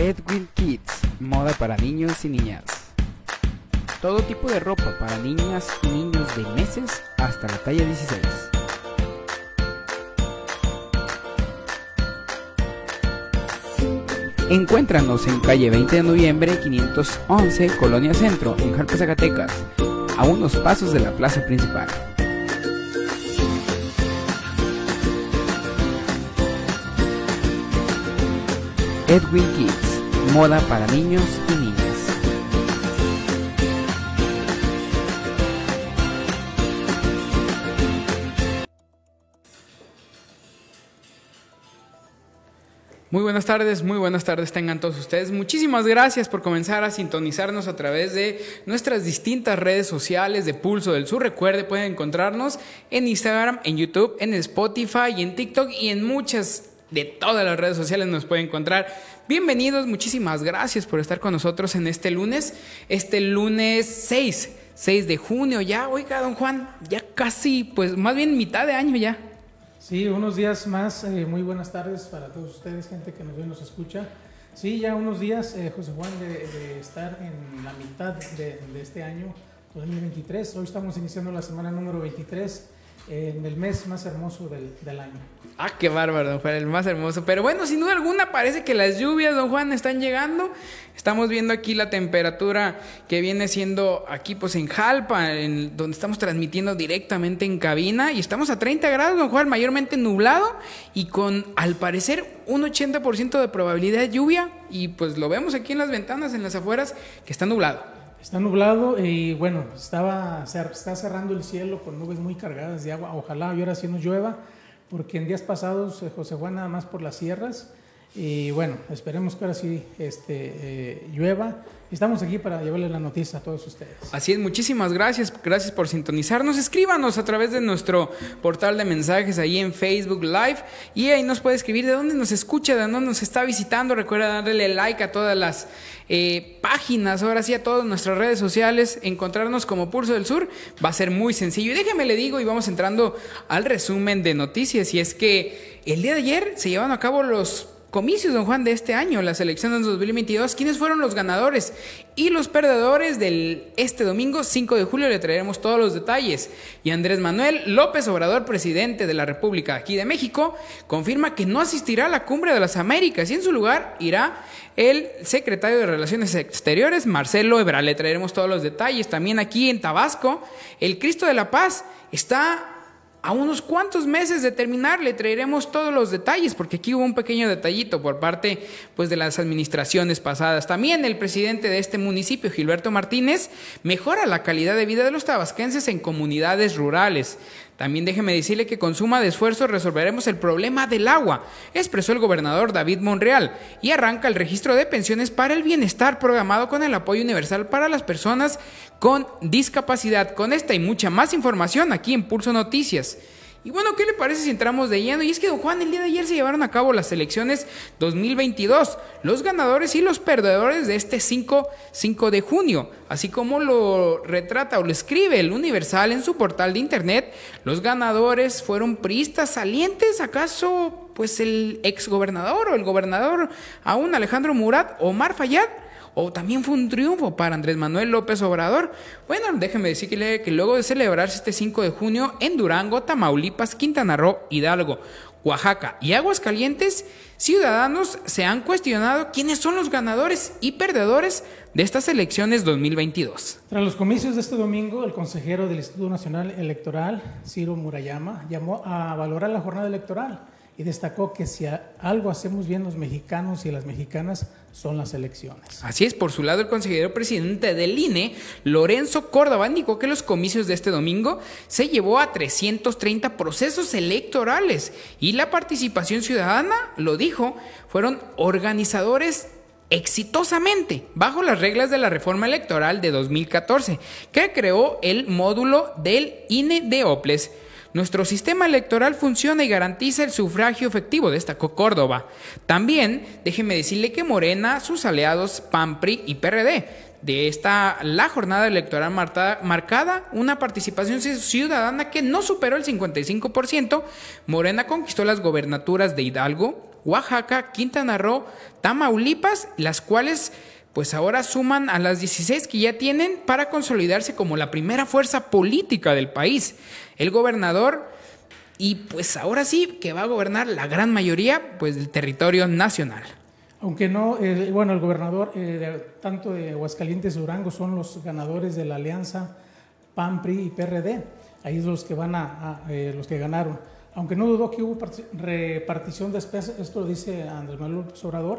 Edwin Kids, moda para niños y niñas. Todo tipo de ropa para niñas y niños de meses hasta la talla 16. Encuéntranos en calle 20 de noviembre 511, Colonia Centro, en Jalpa, Zacatecas, a unos pasos de la plaza principal. Edwin Kids, moda para niños y niñas. Muy buenas tardes, muy buenas tardes tengan todos ustedes. Muchísimas gracias por comenzar a sintonizarnos a través de nuestras distintas redes sociales de Pulso del Sur. Recuerde, pueden encontrarnos en Instagram, en YouTube, en Spotify, en TikTok y en muchas de todas las redes sociales nos puede encontrar. Bienvenidos, muchísimas gracias por estar con nosotros en este lunes, este lunes 6, 6 de junio ya, oiga, don Juan, ya casi, pues más bien mitad de año ya. Sí, unos días más, eh, muy buenas tardes para todos ustedes, gente que nos ve nos escucha. Sí, ya unos días, eh, José Juan, de, estar en la mitad de, de este año 2023. Hoy estamos iniciando la semana número 23 en el mes más hermoso del, del, año. Ah, qué bárbaro, don Juan, el más hermoso. Pero bueno, sin duda alguna parece que las lluvias, don Juan, están llegando. Estamos viendo aquí la temperatura que viene siendo aquí pues en Jalpa, en donde estamos transmitiendo directamente en cabina y estamos a 30 grados, don Juan, mayormente nublado y con al parecer un 80% de probabilidad de lluvia y pues lo vemos aquí en las ventanas, en las afueras, que está nublado. Está nublado y bueno, estaba, está cerrando el cielo con nubes muy cargadas de agua. Ojalá y ahora sí nos llueva, porque en días pasados eh, José Juan nada más por las sierras. Y bueno, esperemos que ahora sí este, eh, llueva Estamos aquí para llevarle la noticia a todos ustedes. Así es, muchísimas gracias. Gracias por sintonizarnos. Escríbanos a través de nuestro portal de mensajes ahí en Facebook Live. Y ahí nos puede escribir de dónde nos escucha, de dónde nos está visitando. Recuerda darle like a todas las eh, páginas, ahora sí a todas nuestras redes sociales. Encontrarnos como Pulso del Sur va a ser muy sencillo. Y déjeme le digo, y vamos entrando al resumen de noticias. Y es que el día de ayer se llevaron a cabo los comicios, don Juan, de este año, las elecciones de 2022. ¿Quiénes fueron los ganadores y los perdedores del este domingo 5 de julio? Le traeremos todos los detalles. Y Andrés Manuel López Obrador, presidente de la República aquí de México, confirma que no asistirá a la cumbre de las Américas y en su lugar irá el secretario de Relaciones Exteriores, Marcelo Ebrard. Le traeremos todos los detalles. También aquí en Tabasco, el Cristo de la Paz está a unos cuantos meses de terminar le traeremos todos los detalles, porque aquí hubo un pequeño detallito por parte pues, de las administraciones pasadas. También el presidente de este municipio, Gilberto Martínez, mejora la calidad de vida de los tabasquenses en comunidades rurales. También déjeme decirle que con suma de esfuerzo resolveremos el problema del agua, expresó el gobernador David Monreal, y arranca el registro de pensiones para el bienestar programado con el apoyo universal para las personas con discapacidad. Con esta y mucha más información aquí en Pulso Noticias. Y bueno, ¿qué le parece si entramos de lleno? Y es que, don Juan, el día de ayer se llevaron a cabo las elecciones 2022, los ganadores y los perdedores de este 5, 5 de junio, así como lo retrata o lo escribe el Universal en su portal de internet, los ganadores fueron priistas salientes, ¿acaso pues el exgobernador o el gobernador aún Alejandro Murat, Omar Fayad? O también fue un triunfo para Andrés Manuel López Obrador. Bueno, déjeme decirle que luego de celebrarse este 5 de junio en Durango, Tamaulipas, Quintana Roo, Hidalgo, Oaxaca y Aguascalientes, ciudadanos se han cuestionado quiénes son los ganadores y perdedores de estas elecciones 2022. Tras los comicios de este domingo, el consejero del Instituto Nacional Electoral, Ciro Murayama, llamó a valorar la jornada electoral y destacó que si algo hacemos bien los mexicanos y las mexicanas son las elecciones. Así es, por su lado el consejero presidente del INE, Lorenzo Córdoba, indicó que los comicios de este domingo se llevó a 330 procesos electorales y la participación ciudadana, lo dijo, fueron organizadores exitosamente bajo las reglas de la reforma electoral de 2014 que creó el módulo del INE de Oples nuestro sistema electoral funciona y garantiza el sufragio efectivo, destacó Córdoba. También, déjeme decirle que Morena, sus aliados PAMPRI y PRD de esta la jornada electoral marcada una participación ciudadana que no superó el 55%. Morena conquistó las gobernaturas de Hidalgo, Oaxaca, Quintana Roo, Tamaulipas, las cuales pues ahora suman a las 16 que ya tienen para consolidarse como la primera fuerza política del país. El gobernador y pues ahora sí que va a gobernar la gran mayoría pues del territorio nacional. Aunque no, eh, bueno, el gobernador eh, tanto de Aguascalientes Durango son los ganadores de la alianza PAN, PRI y PRD. Ahí es los que van a, eh, los que ganaron. Aunque no dudó que hubo repartición de especies, esto lo dice Andrés Manuel Obrador,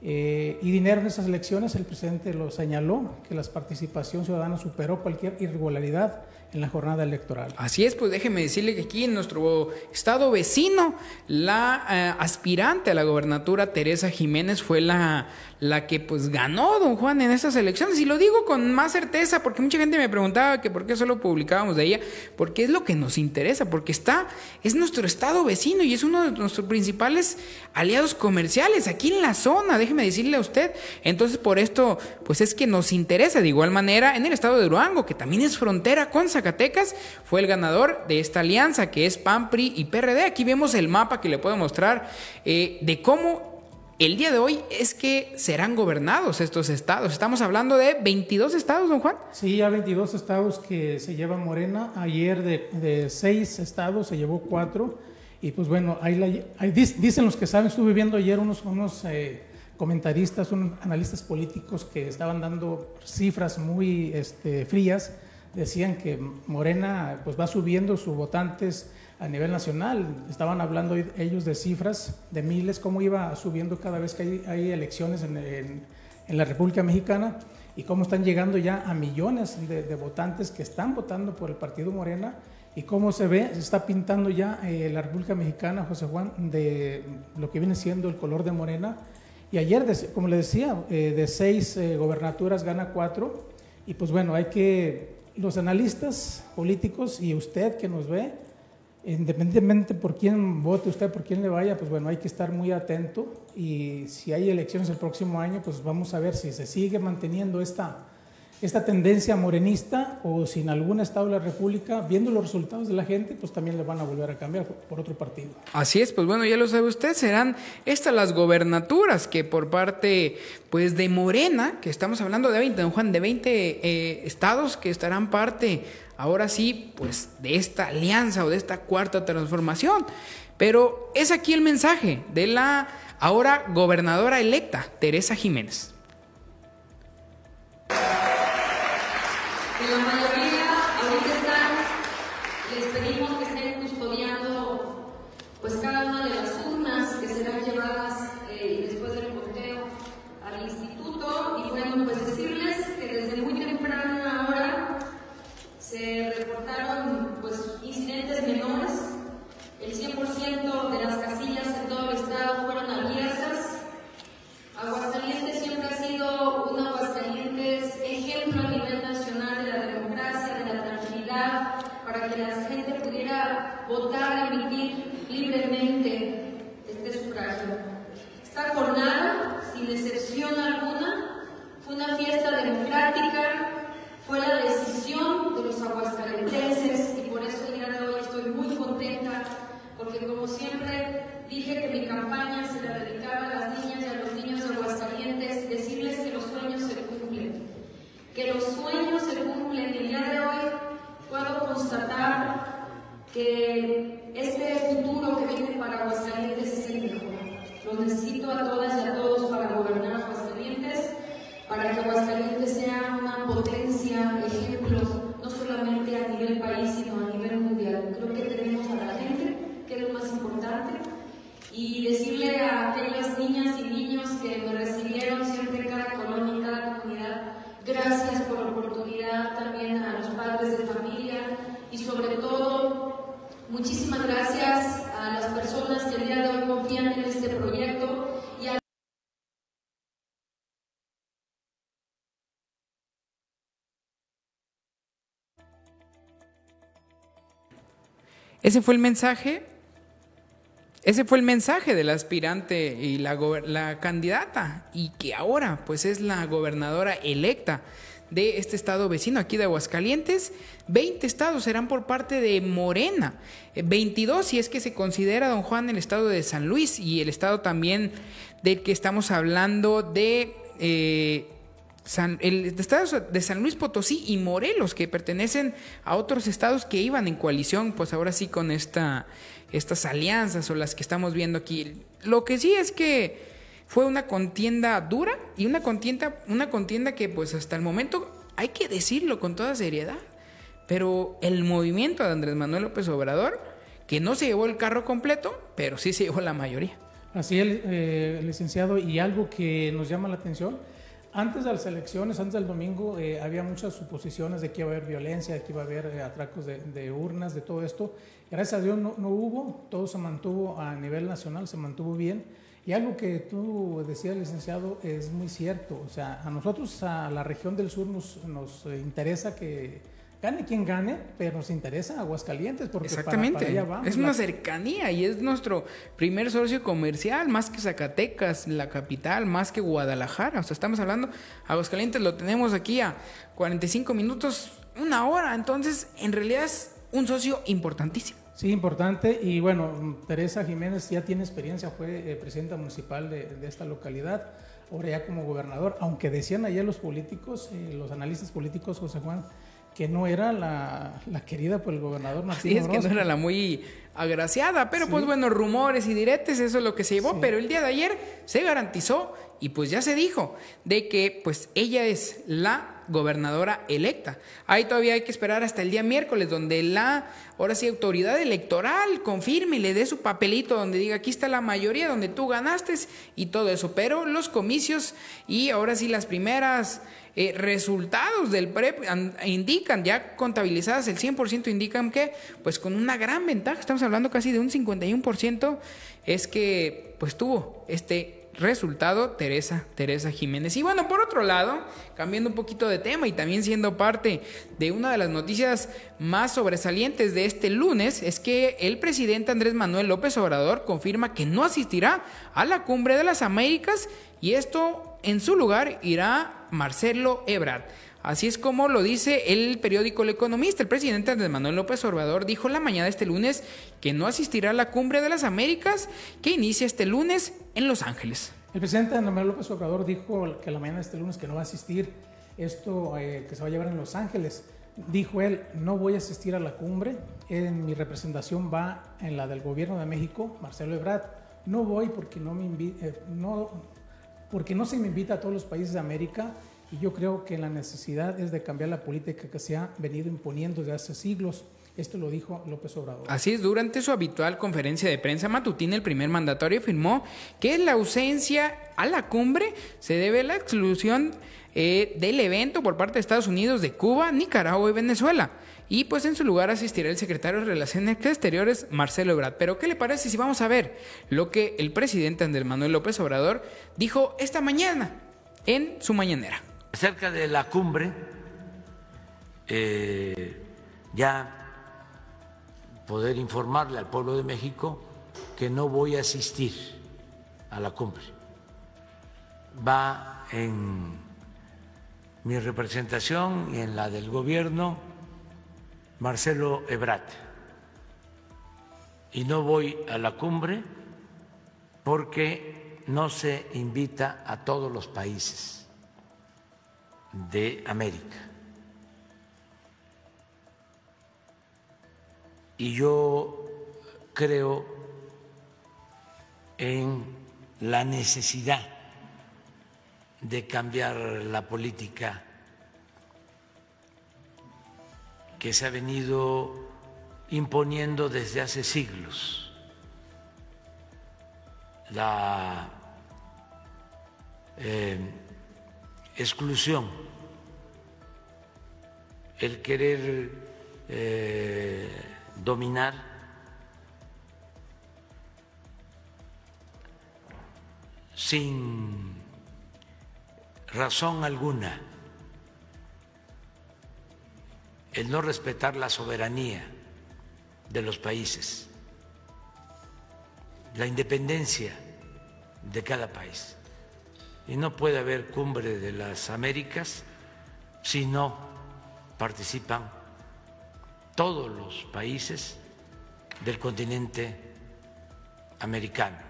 y dinero en esas elecciones, el presidente lo señaló, que la participación ciudadana superó cualquier irregularidad en la jornada electoral. Así es, pues déjeme decirle que aquí en nuestro estado vecino, la eh, aspirante a la gobernatura, Teresa Jiménez, fue la, la que pues ganó don Juan en estas elecciones. Y lo digo con más certeza porque mucha gente me preguntaba que por qué solo publicábamos de ella, porque es lo que nos interesa, porque está, es nuestro estado vecino y es uno de nuestros principales aliados comerciales aquí en la zona, déjeme decirle a usted. Entonces por esto, pues es que nos interesa de igual manera en el estado de Durango, que también es frontera con Zacatecas, fue el ganador de esta alianza que es PAN, PRI y PRD. Aquí vemos el mapa que le puedo mostrar eh, de cómo el día de hoy es que serán gobernados estos estados. Estamos hablando de 22 estados, don Juan. Sí, ya 22 estados que se lleva Morena. Ayer de, de seis estados se llevó cuatro. Y pues bueno, ahí, dicen los que saben, estuve viendo ayer unos, unos eh, comentaristas, unos analistas políticos que estaban dando cifras muy este, frías decían que Morena pues va subiendo sus votantes a nivel nacional. Estaban hablando ellos de cifras de miles, cómo iba subiendo cada vez que hay, elecciones en, la República Mexicana y cómo están llegando ya a millones de, votantes que están votando por el partido Morena y cómo se ve, se está pintando ya eh, la República Mexicana, José Juan, de lo que viene siendo el color de Morena. Y ayer, como le decía, eh, de seis eh, gobernaturas gana cuatro. Y pues bueno, hay que los analistas políticos y usted que nos ve, independientemente por quién vote usted, por quién le vaya, pues bueno, hay que estar muy atento y si hay elecciones el próximo año, pues vamos a ver si se sigue manteniendo esta, esta tendencia morenista o si en algún estado de la República, viendo los resultados de la gente, pues también le van a volver a cambiar por otro partido. Así es, pues bueno, ya lo sabe usted, serán estas las gobernaturas que por parte pues de Morena, que estamos hablando de 20, don Juan, de 20 eh, estados que estarán parte, ahora sí, pues de esta alianza o de esta cuarta transformación. Pero es aquí el mensaje de la ahora gobernadora electa, Teresa Jiménez. la mayoría ahorita están, les pedimos que estén custodiando pues cada una de las urnas que serán llevadas eh, después del conteo al instituto y bueno pues decirles que desde muy temprana hora se reportaron pues incidentes menores, el 100% de las casillas en todo el estado fueron abiertas, Aguascalientes siempre ha sido un Aguascalientes ejemplo a nivel nacional para que la gente pudiera votar, emitir libremente Ese fue el mensaje ese fue el mensaje del aspirante y la, candidata y que ahora pues es la gobernadora electa de este estado vecino aquí de Aguascalientes. 20 estados serán por parte de Morena. 22 eh, si es que se considera, don Juan, el estado de San Luis y el estado también del que estamos hablando de... Eh, el estado de San Luis Potosí y Morelos, que pertenecen a otros estados que iban en coalición, pues ahora sí con esta, estas alianzas o las que estamos viendo aquí. Lo que sí es que fue una contienda dura y una contienda, una contienda que pues hasta el momento hay que decirlo con toda seriedad. Pero el movimiento de Andrés Manuel López Obrador, que no se llevó el carro completo, pero sí se llevó la mayoría. Así es, eh, licenciado, y algo que nos llama la atención, antes de las elecciones, antes del domingo, eh, había muchas suposiciones de que iba a haber violencia, de que iba a haber eh, atracos de, urnas, de todo esto. Gracias a Dios no, no hubo, todo se mantuvo a nivel nacional, se mantuvo bien. Y algo que tú decías, licenciado, es muy cierto. O sea, a nosotros, a la región del sur, nos, nos interesa que gane quien gane, pero nos interesa Aguascalientes porque Exactamente. Es una cercanía y es nuestro primer socio comercial, más que Zacatecas, la capital, más que Guadalajara. O sea, estamos hablando, Aguascalientes lo tenemos aquí a 45 minutos, una hora. Entonces, en realidad es un socio importantísimo. Sí, importante. Y bueno, Teresa Jiménez ya tiene experiencia, fue eh, presidenta municipal de, esta localidad, ahora ya como gobernador, aunque decían ayer los políticos, eh, los analistas políticos, José Juan, que no era la, querida por el gobernador Martín Sí, es que no era la muy agraciada, pero pues bueno, rumores y diretes, eso es lo que se llevó, pero el día de ayer se garantizó y pues ya se dijo de que pues ella es la gobernadora electa. Ahí todavía hay que esperar hasta el día miércoles, donde la, ahora sí, autoridad electoral confirme y le dé su papelito donde diga aquí está la mayoría, donde tú ganaste y todo eso. Pero los comicios y ahora sí las primeras eh, resultados del PREP indican, ya contabilizadas el 100%, indican que pues con una gran ventaja, estamos hablando casi de un 51%, es que pues tuvo este resultado Teresa, Teresa Jiménez. Y bueno, por otro lado, cambiando un poquito de tema y también siendo parte de una de las noticias más sobresalientes de este lunes, es que el presidente Andrés Manuel López Obrador confirma que no asistirá a la cumbre de las Américas y esto en su lugar irá Marcelo Ebrard. Así es como lo dice el periódico El Economista. El presidente Andrés Manuel López Obrador dijo la mañana de este lunes que no asistirá a la cumbre de las Américas que inicia este lunes en Los Ángeles. El presidente Andrés López Obrador dijo que la mañana de este lunes que no va a asistir esto eh, que se va a llevar en Los Ángeles. Dijo él, no voy a asistir a la cumbre, en mi representación va en la del gobierno de México, Marcelo Ebrard. No voy porque no, me eh, no, porque no se me invita a todos los países de América y yo creo que la necesidad es de cambiar la política que se ha venido imponiendo desde hace siglos. Esto lo dijo López Obrador. Así es, durante su habitual conferencia de prensa matutina, el primer mandatario afirmó que la ausencia a la cumbre se debe a la exclusión eh, del evento por parte de Estados Unidos, de Cuba, Nicaragua y Venezuela. Y pues en su lugar asistirá el secretario de Relaciones Exteriores, Marcelo Ebrard. Pero ¿qué le parece si vamos a ver lo que el presidente Andrés Manuel López Obrador dijo esta mañana en su mañanera? Acerca de la cumbre, eh, ya poder informarle al pueblo de México que no voy a asistir a la cumbre. Va en mi representación y en la del gobierno Marcelo Ebrat. Y no voy a la cumbre porque no se invita a todos los países de América. Y yo creo en la necesidad de cambiar la política que se ha venido imponiendo desde hace siglos. La eh, exclusión, el querer eh, dominar, sin razón alguna, el no respetar la soberanía de los países, la independencia de cada país. Y no puede haber cumbre de las Américas si no participan todos los países del continente americano.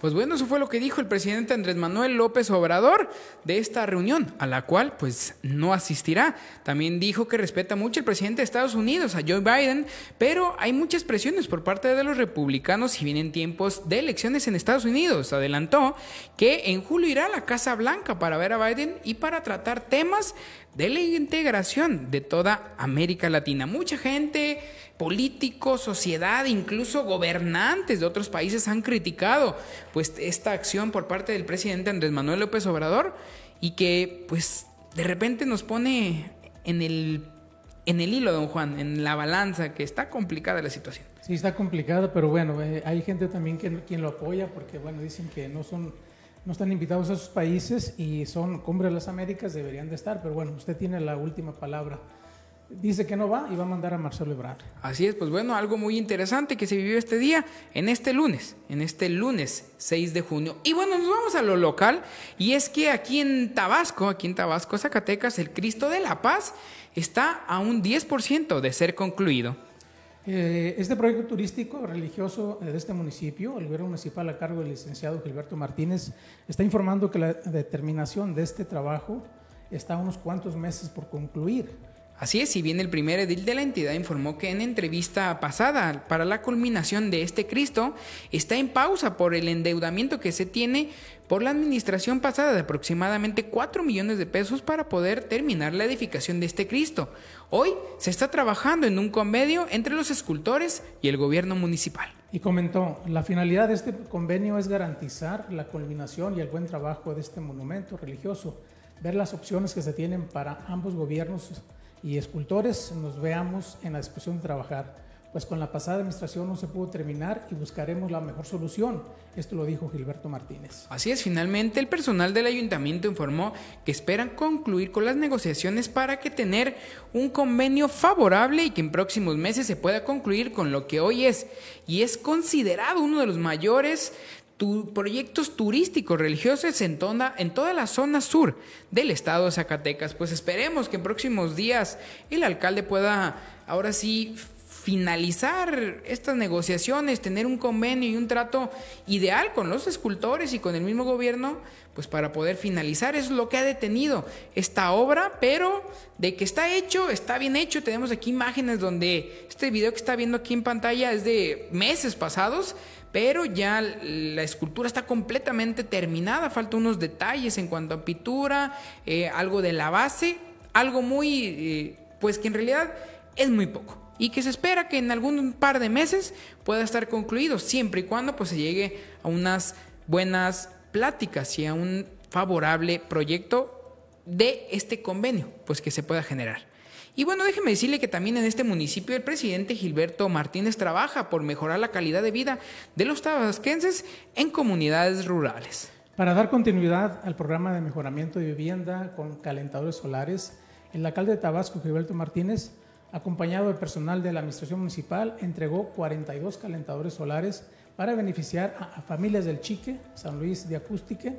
Pues bueno, eso fue lo que dijo el presidente Andrés Manuel López Obrador de esta reunión, a la cual pues no asistirá. También dijo que respeta mucho el presidente de Estados Unidos, a Joe Biden, pero hay muchas presiones por parte de los republicanos si vienen tiempos de elecciones en Estados Unidos. Adelantó que en julio irá a la Casa Blanca para ver a Biden y para tratar temas de la integración de toda América Latina. Mucha gente políticos, sociedad, incluso gobernantes de otros países han criticado pues esta acción por parte del presidente Andrés Manuel López Obrador y que pues de repente nos pone en el en el hilo, don Juan, en la balanza, que está complicada la situación. Sí, está complicada, pero bueno, eh, hay gente también que, quien lo apoya porque, bueno, dicen que no son, no están invitados a esos países y son cumbre de las Américas, deberían de estar, pero bueno, usted tiene la última palabra dice que no va y va a mandar a Marcelo Ebrard. Así es, pues bueno, algo muy interesante que se vivió este día, en este lunes, en este lunes 6 de junio. Y bueno, nos vamos a lo local, y es que aquí en Tabasco, aquí en Tabasco, Zacatecas, el Cristo de la Paz está a un 10% de ser concluido. Eh, este proyecto turístico religioso de este municipio, el gobierno municipal a cargo del licenciado Gilberto Martínez, está informando que la determinación de este trabajo está a unos cuantos meses por concluir. Así es, si bien el primer edil de la entidad informó que en entrevista pasada para la culminación de este Cristo está en pausa por el endeudamiento que se tiene por la administración pasada de aproximadamente 4 millones de pesos para poder terminar la edificación de este Cristo. Hoy se está trabajando en un convenio entre los escultores y el gobierno municipal. Y comentó, la finalidad de este convenio es garantizar la culminación y el buen trabajo de este monumento religioso, ver las opciones que se tienen para ambos gobiernos y escultores nos veamos en la disposición de trabajar. Pues con la pasada administración no se pudo terminar y buscaremos la mejor solución. Esto lo dijo Gilberto Martínez. Así es, finalmente el personal del ayuntamiento informó que esperan concluir con las negociaciones para que tener un convenio favorable y que en próximos meses se pueda concluir con lo que hoy es y es considerado uno de los mayores proyectos turísticos religiosos en toda, en toda la zona sur del estado de Zacatecas. Pues esperemos que en próximos días el alcalde pueda ahora sí finalizar estas negociaciones, tener un convenio y un trato ideal con los escultores y con el mismo gobierno, pues para poder finalizar. Es lo que ha detenido esta obra, pero de que está hecho, está bien hecho. Tenemos aquí imágenes donde este video que está viendo aquí en pantalla es de meses pasados, pero ya la escultura está completamente terminada, faltan unos detalles en cuanto a pintura, eh, algo de la base, algo muy, eh, pues que en realidad es muy poco y que se espera que en algún par de meses pueda estar concluido, siempre y cuando pues se llegue a unas buenas pláticas y a un favorable proyecto de este convenio, pues que se pueda generar. Y bueno, déjeme decirle que también en este municipio el presidente Gilberto Martínez trabaja por mejorar la calidad de vida de los tabasquenses en comunidades rurales. Para dar continuidad al programa de mejoramiento de vivienda con calentadores solares, el alcalde de Tabasco, Gilberto Martínez, acompañado del personal de la Administración Municipal, entregó 42 calentadores solares para beneficiar a, familias del Chique, San Luis de Acústique,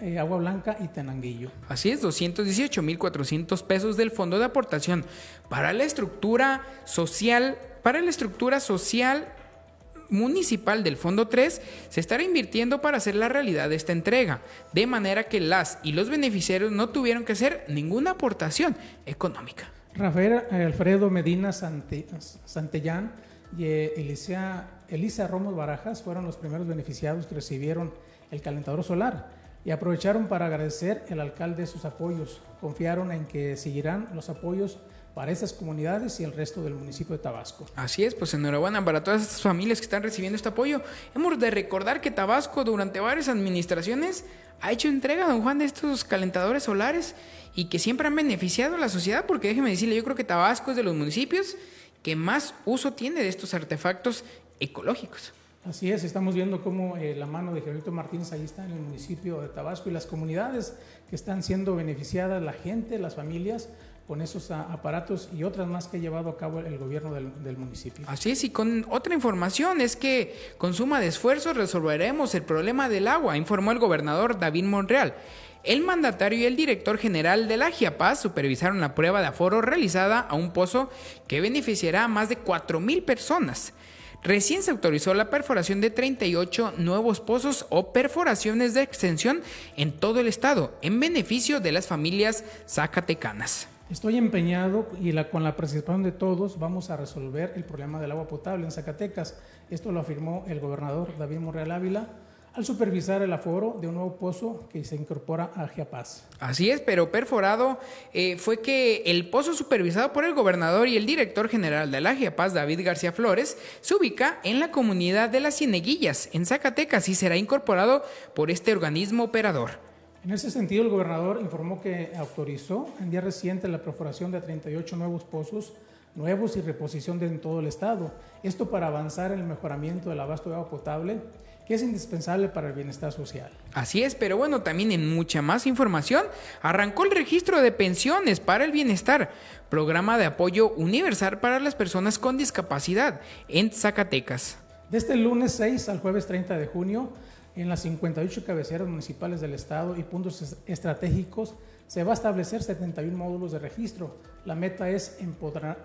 eh, Agua Blanca y Tenanguillo. Así es, 218.400 pesos del Fondo de Aportación para la estructura social, para la estructura social municipal del Fondo 3 se estará invirtiendo para hacer la realidad de esta entrega, de manera que las y los beneficiarios no tuvieron que hacer ninguna aportación económica. Rafael Alfredo Medina Santellán y eh, Elisa, Elisa Romos Barajas fueron los primeros beneficiados que recibieron el calentador solar y aprovecharon para agradecer al alcalde sus apoyos. Confiaron en que seguirán los apoyos para esas comunidades y el resto del municipio de Tabasco. Así es, pues enhorabuena para todas estas familias que están recibiendo este apoyo. Hemos de recordar que Tabasco durante varias administraciones ha hecho entrega, don Juan, de estos calentadores solares y que siempre han beneficiado a la sociedad, porque déjeme decirle, yo creo que Tabasco es de los municipios que más uso tiene de estos artefactos ecológicos. Así es, estamos viendo cómo eh, la mano de Gerardo Martínez ahí está en el municipio de Tabasco y las comunidades que están siendo beneficiadas, la gente, las familias, con esos aparatos y otras más que ha llevado a cabo el gobierno del, municipio. Así es, y con otra información es que con suma de esfuerzos resolveremos el problema del agua, informó el gobernador David Monreal. El mandatario y el director general de la GIAPAZ supervisaron la prueba de aforo realizada a un pozo que beneficiará a más de 4.000 personas. Recién se autorizó la perforación de 38 nuevos pozos o perforaciones de extensión en todo el estado, en beneficio de las familias zacatecanas. Estoy empeñado y con la participación de todos vamos a resolver el problema del agua potable en Zacatecas. Esto lo afirmó el gobernador David Morreal Ávila al supervisar el aforo de un nuevo pozo que se incorpora a Giapaz. Así es, pero perforado eh, fue que el pozo supervisado por el gobernador y el director general de la Giapaz, David García Flores, se ubica en la comunidad de las Cieneguillas, en Zacatecas, y será incorporado por este organismo operador. En ese sentido, el gobernador informó que autorizó en día reciente la perforación de 38 nuevos pozos nuevos y reposición de en todo el estado. Esto para avanzar en el mejoramiento del abasto de agua potable que es indispensable para el bienestar social. Así es, pero bueno, también en mucha más información, arrancó el registro de pensiones para el bienestar, programa de apoyo universal para las personas con discapacidad en Zacatecas. Desde el lunes 6 al jueves 30 de junio, en las 58 cabeceras municipales del estado y puntos estratégicos, se va a establecer 71 módulos de registro. La meta es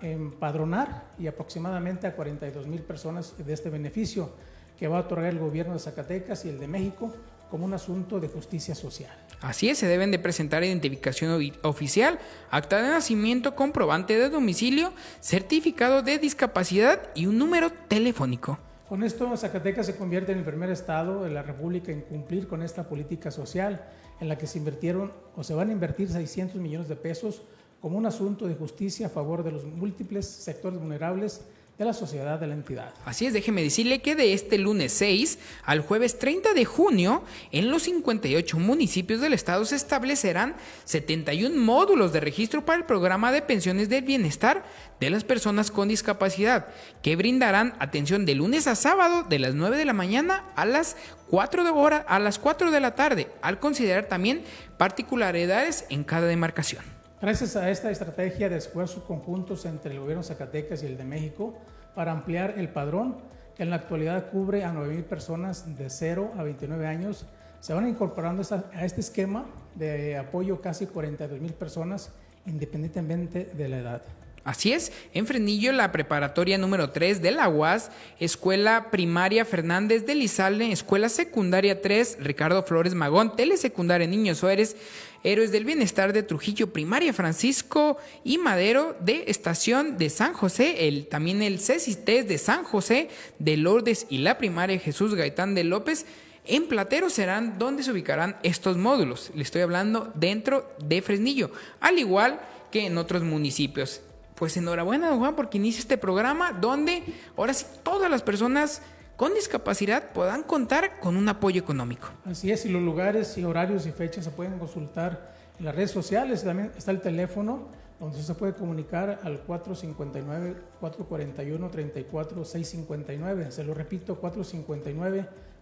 empadronar y aproximadamente a 42 mil personas de este beneficio que va a otorgar el gobierno de Zacatecas y el de México como un asunto de justicia social. Así es, se deben de presentar identificación oficial, acta de nacimiento, comprobante de domicilio, certificado de discapacidad y un número telefónico. Con esto, Zacatecas se convierte en el primer estado de la República en cumplir con esta política social, en la que se invirtieron o se van a invertir 600 millones de pesos como un asunto de justicia a favor de los múltiples sectores vulnerables de la sociedad de la entidad. Así es, déjeme decirle que de este lunes 6 al jueves 30 de junio, en los 58 municipios del estado se establecerán 71 módulos de registro para el programa de pensiones del bienestar de las personas con discapacidad, que brindarán atención de lunes a sábado de las 9 de la mañana a las 4 de hora a las 4 de la tarde, al considerar también particularidades en cada demarcación. Gracias a esta estrategia de esfuerzos conjuntos entre el gobierno de Zacatecas y el de México para ampliar el padrón, que en la actualidad cubre a 9.000 personas de 0 a 29 años, se van incorporando a este esquema de apoyo casi 42.000 personas independientemente de la edad. Así es, en Frenillo, la preparatoria número 3 de la UAS, Escuela Primaria Fernández de Lizalde, Escuela Secundaria 3, Ricardo Flores Magón, Telesecundaria Niños Suárez, Héroes del Bienestar de Trujillo, Primaria Francisco y Madero de Estación de San José, el, también el CECITES de San José, de Lourdes y la Primaria Jesús Gaitán de López. En Platero serán donde se ubicarán estos módulos. Le estoy hablando dentro de Fresnillo, al igual que en otros municipios. Pues enhorabuena, don Juan, porque inicia este programa donde ahora sí todas las personas con discapacidad puedan contar con un apoyo económico. Así es, y los lugares y horarios y fechas se pueden consultar en las redes sociales, también está el teléfono donde se puede comunicar al 459-441-34-659. Se lo repito,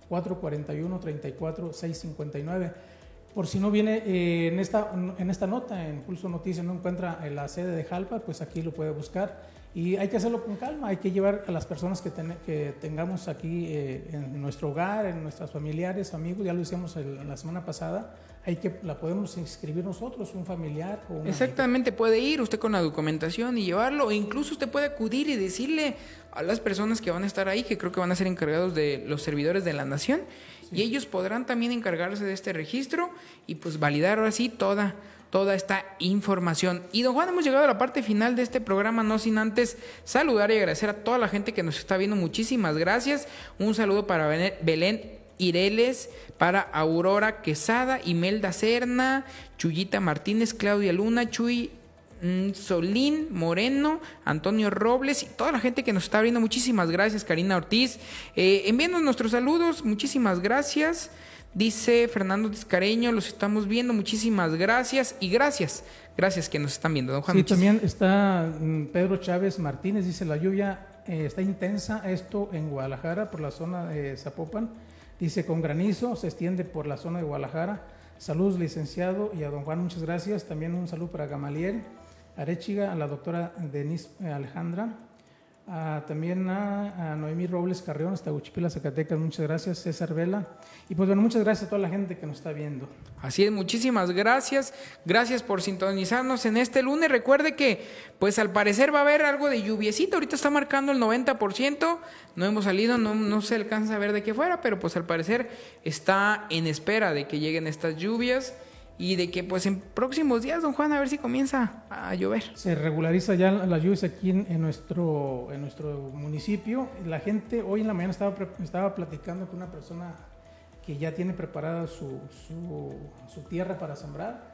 459-441-34-659. Por si no viene eh, en, esta, en esta nota, en Pulso Noticias, no encuentra la sede de Jalpa, pues aquí lo puede buscar y hay que hacerlo con calma, hay que llevar a las personas que, que tengamos aquí eh, en nuestro hogar, en nuestras familiares, amigos, ya lo hicimos la semana pasada, hay que la podemos inscribir nosotros, un familiar o Exactamente, puede ir usted con la documentación y llevarlo, o incluso usted puede acudir y decirle a las personas que van a estar ahí, que creo que van a ser encargados de los servidores de la nación, y ellos podrán también encargarse de este registro y pues validar ahora sí toda toda esta información. Y don Juan, hemos llegado a la parte final de este programa, no sin antes saludar y agradecer a toda la gente que nos está viendo. Muchísimas gracias. Un saludo para Belén Ireles, para Aurora Quesada, Imelda Serna, Chuyita Martínez, Claudia Luna, Chuy mm, Solín Moreno, Antonio Robles y toda la gente que nos está viendo. Muchísimas gracias, Karina Ortiz. Eh, envíanos nuestros saludos, muchísimas gracias. Dice Fernando Tiscareño, los estamos viendo, muchísimas gracias y gracias, gracias que nos están viendo, don Juan. Sí, también está mm, Pedro Chávez Martínez, dice la lluvia eh, está intensa, esto en Guadalajara, por la zona de Zapopan, dice con granizo, se extiende por la zona de Guadalajara. Saludos, licenciado, y a don Juan, muchas gracias. También un saludo para Gamaliel. Arechiga, a la doctora Denise Alejandra, también a, Noemí Robles Carrión, hasta Uchipila, Zacatecas, muchas gracias, César Vela. Y pues bueno, muchas gracias a toda la gente que nos está viendo. Así es, muchísimas gracias. Gracias por sintonizarnos en este lunes. Recuerde que, pues al parecer va a haber algo de lluviecita. Ahorita está marcando el 90%. No hemos salido, no, no se alcanza a ver de qué fuera, pero pues al parecer está en espera de que lleguen estas lluvias y de que pues en próximos días, don Juan, a ver si comienza a llover. Se regulariza ya las lluvias aquí en, nuestro, en nuestro municipio. La gente, hoy en la mañana estaba, estaba platicando con una persona que ya tiene preparada su, su, tierra para sembrar.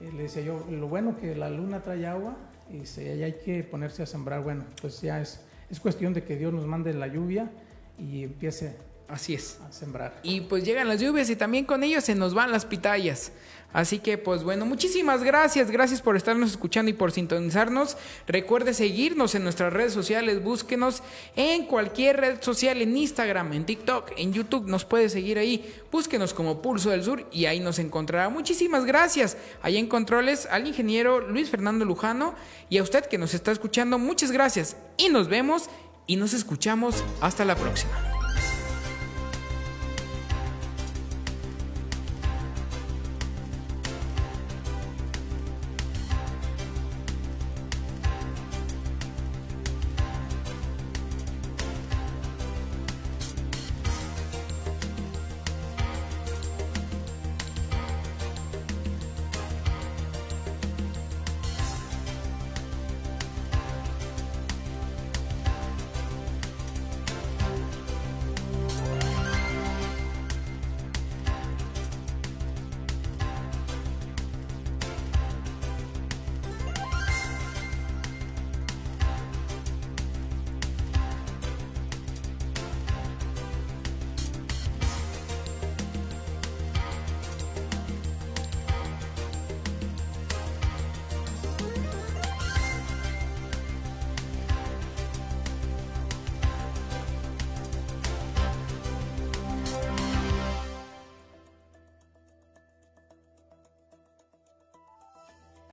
Eh, le decía yo, lo bueno que la luna trae agua y se, ya hay que ponerse a sembrar. Bueno, pues ya es, es cuestión de que Dios nos mande la lluvia y empiece Así es. a sembrar. Y pues llegan las lluvias y también con ellos se nos van las pitayas. Así que pues bueno, muchísimas gracias, gracias por estarnos escuchando y por sintonizarnos. Recuerde seguirnos en nuestras redes sociales, búsquenos en cualquier red social, en Instagram, en TikTok, en YouTube, nos puede seguir ahí. Búsquenos como Pulso del Sur y ahí nos encontrará. Muchísimas gracias. Ahí en controles al ingeniero Luis Fernando Lujano y a usted que nos está escuchando, muchas gracias y nos vemos y nos escuchamos hasta la próxima.